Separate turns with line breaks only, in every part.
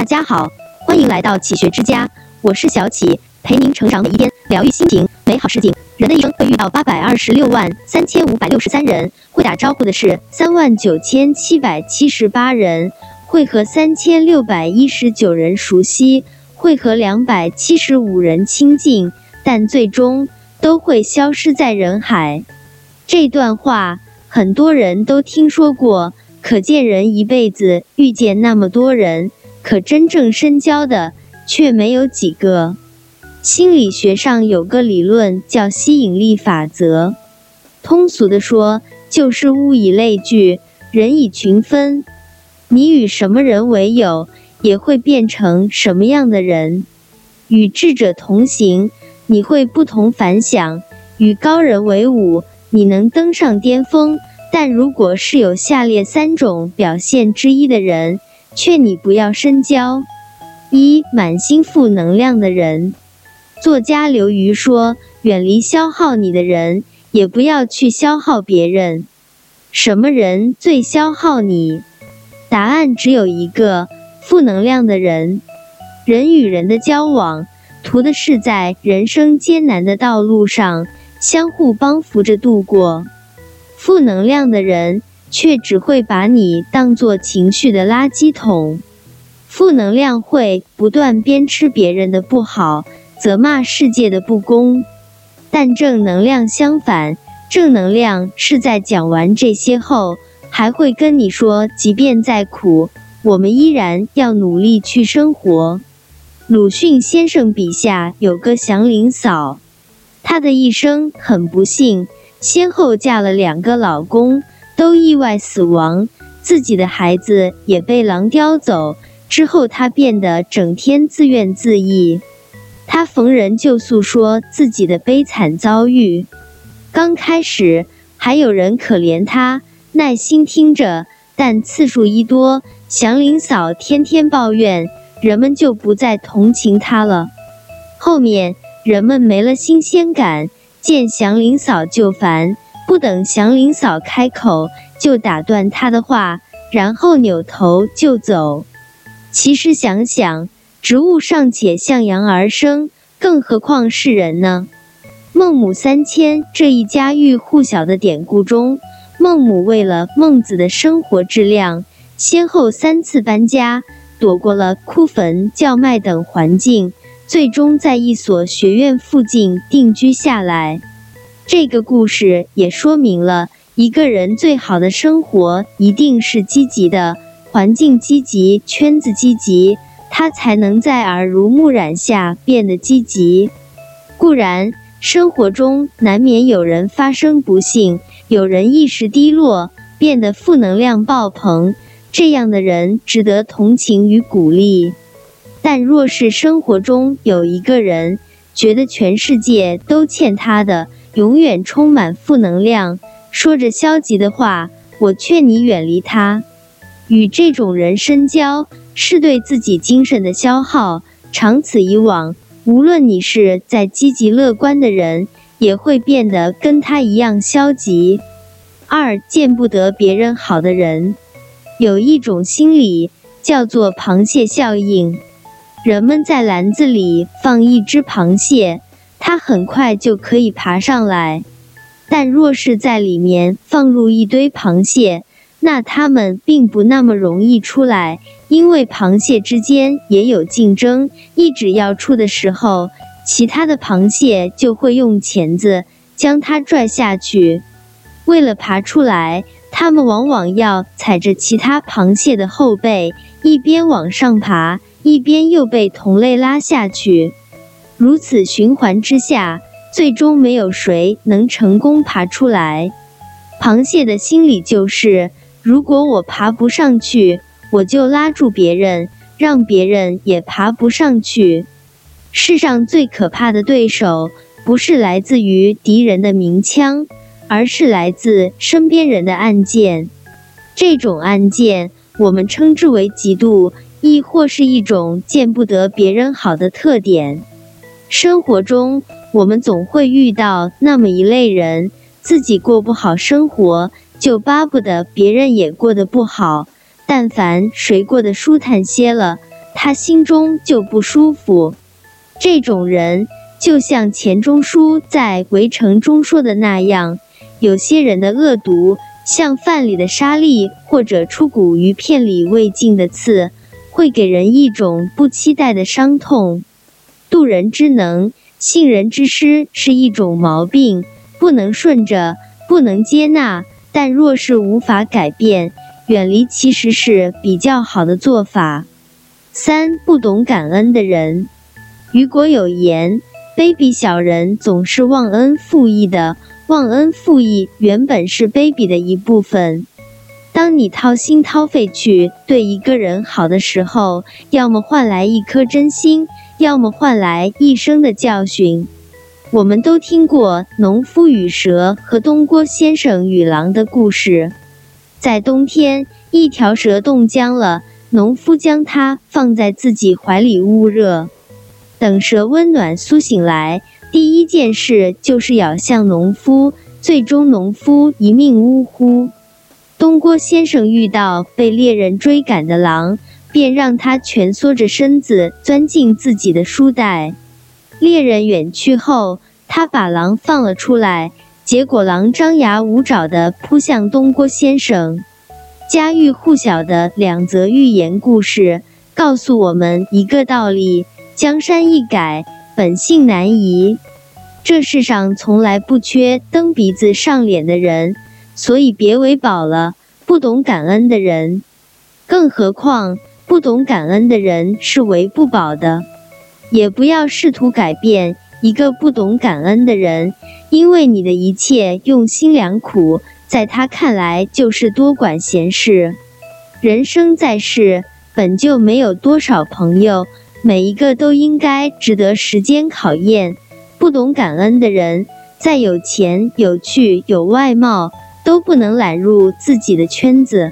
大家好，欢迎来到启学之家，我是小启，陪您成长每一天，疗愈心情，美好事情。人的一生会遇到八百二十六万三千五百六十三人，会打招呼的是三万九千七百七十八人，会和三千六百一十九人熟悉，会和两百七十五人亲近，但最终都会消失在人海。这段话很多人都听说过，可见人一辈子遇见那么多人，可真正深交的却没有几个。心理学上有个理论叫吸引力法则，通俗的说就是物以类聚，人以群分。你与什么人为友，也会变成什么样的人。与智者同行，你会不同凡响；与高人为伍。你能登上巅峰，但如果是有下列三种表现之一的人，劝你不要深交：一、满心负能量的人。作家刘瑜说：“远离消耗你的人，也不要去消耗别人。什么人最消耗你？答案只有一个：负能量的人。人与人的交往，图的是在人生艰难的道路上。”相互帮扶着度过，负能量的人却只会把你当做情绪的垃圾桶。负能量会不断鞭笞别人的不好，责骂世界的不公。但正能量相反，正能量是在讲完这些后，还会跟你说，即便再苦，我们依然要努力去生活。鲁迅先生笔下有个祥林嫂。她的一生很不幸，先后嫁了两个老公，都意外死亡，自己的孩子也被狼叼走。之后，他变得整天自怨自艾。他逢人就诉说自己的悲惨遭遇。刚开始还有人可怜他，耐心听着，但次数一多，祥林嫂天天抱怨，人们就不再同情她了。后面。人们没了新鲜感，见祥林嫂就烦，不等祥林嫂开口，就打断她的话，然后扭头就走。其实想想，植物尚且向阳而生，更何况是人呢？孟母三迁这一家喻户晓的典故中，孟母为了孟子的生活质量，先后三次搬家，躲过了枯坟、叫卖等环境。最终在一所学院附近定居下来。这个故事也说明了，一个人最好的生活一定是积极的，环境积极，圈子积极，他才能在耳濡目染下变得积极。固然，生活中难免有人发生不幸，有人一时低落，变得负能量爆棚，这样的人值得同情与鼓励。但若是生活中有一个人觉得全世界都欠他的，永远充满负能量，说着消极的话，我劝你远离他。与这种人深交是对自己精神的消耗，长此以往，无论你是再积极乐观的人，也会变得跟他一样消极。二见不得别人好的人，有一种心理叫做螃蟹效应。人们在篮子里放一只螃蟹，它很快就可以爬上来；但若是在里面放入一堆螃蟹，那它们并不那么容易出来，因为螃蟹之间也有竞争。一只要出的时候，其他的螃蟹就会用钳子将它拽下去。为了爬出来，它们往往要踩着其他螃蟹的后背，一边往上爬。一边又被同类拉下去，如此循环之下，最终没有谁能成功爬出来。螃蟹的心理就是：如果我爬不上去，我就拉住别人，让别人也爬不上去。世上最可怕的对手，不是来自于敌人的鸣枪，而是来自身边人的暗箭。这种暗箭，我们称之为嫉妒。亦或是一种见不得别人好的特点。生活中，我们总会遇到那么一类人，自己过不好生活，就巴不得别人也过得不好。但凡谁过得舒坦些了，他心中就不舒服。这种人就像钱钟书在《围城》中说的那样，有些人的恶毒像饭里的沙粒，或者出骨鱼片里未尽的刺，会给人一种不期待的伤痛。渡人之能，信人之师是一种毛病，不能顺着，不能接纳。但若是无法改变，远离其实是比较好的做法。三不懂感恩的人，雨果有言：卑鄙小人总是忘恩负义的。忘恩负义原本是卑鄙的一部分。当你掏心掏肺去对一个人好的时候，要么换来一颗真心，要么换来一生的教训。我们都听过农夫与蛇和东郭先生与狼的故事。在冬天，一条蛇冻僵了，农夫将它放在自己怀里捂热。等蛇温暖苏醒来，第一件事就是咬向农夫，最终农夫一命呜呼。东郭先生遇到被猎人追赶的狼，便让他蜷缩着身子钻进自己的书袋。猎人远去后，他把狼放了出来，结果狼张牙舞爪地扑向东郭先生。家喻户晓的两则寓言故事告诉我们一个道理：江山易改，本性难移。这世上从来不缺蹬鼻子上脸的人，所以别为宝了不懂感恩的人。更何况，不懂感恩的人是为不保的。也不要试图改变一个不懂感恩的人，因为你的一切用心良苦，在他看来就是多管闲事。人生在世，本就没有多少朋友，每一个都应该值得时间考验。不懂感恩的人，再有钱、有趣、有外貌，都不能揽入自己的圈子。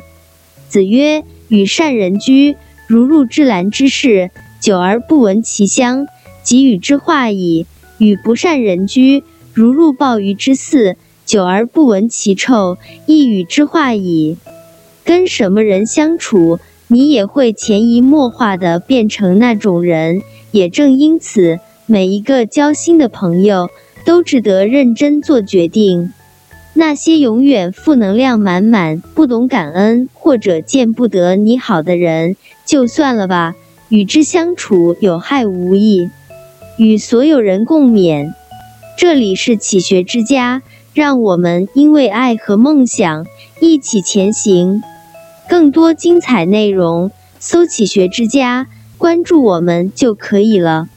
子曰：“与善人居，如入芝兰之室。”久而不闻其香，即与之化矣；与不善人居，如入鲍鱼之肆；久而不闻其臭，亦与之化矣。跟什么人相处，你也会潜移默化的变成那种人。也正因此，每一个交心的朋友都值得认真做决定。那些永远负能量满满、不懂感恩或者见不得你好的人，就算了吧。与之相处有害无益，与所有人共勉。这里是启学之家，让我们因为爱和梦想一起前行。更多精彩内容，搜“启学之家”，关注我们就可以了。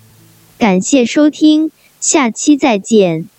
感谢收听，下期再见。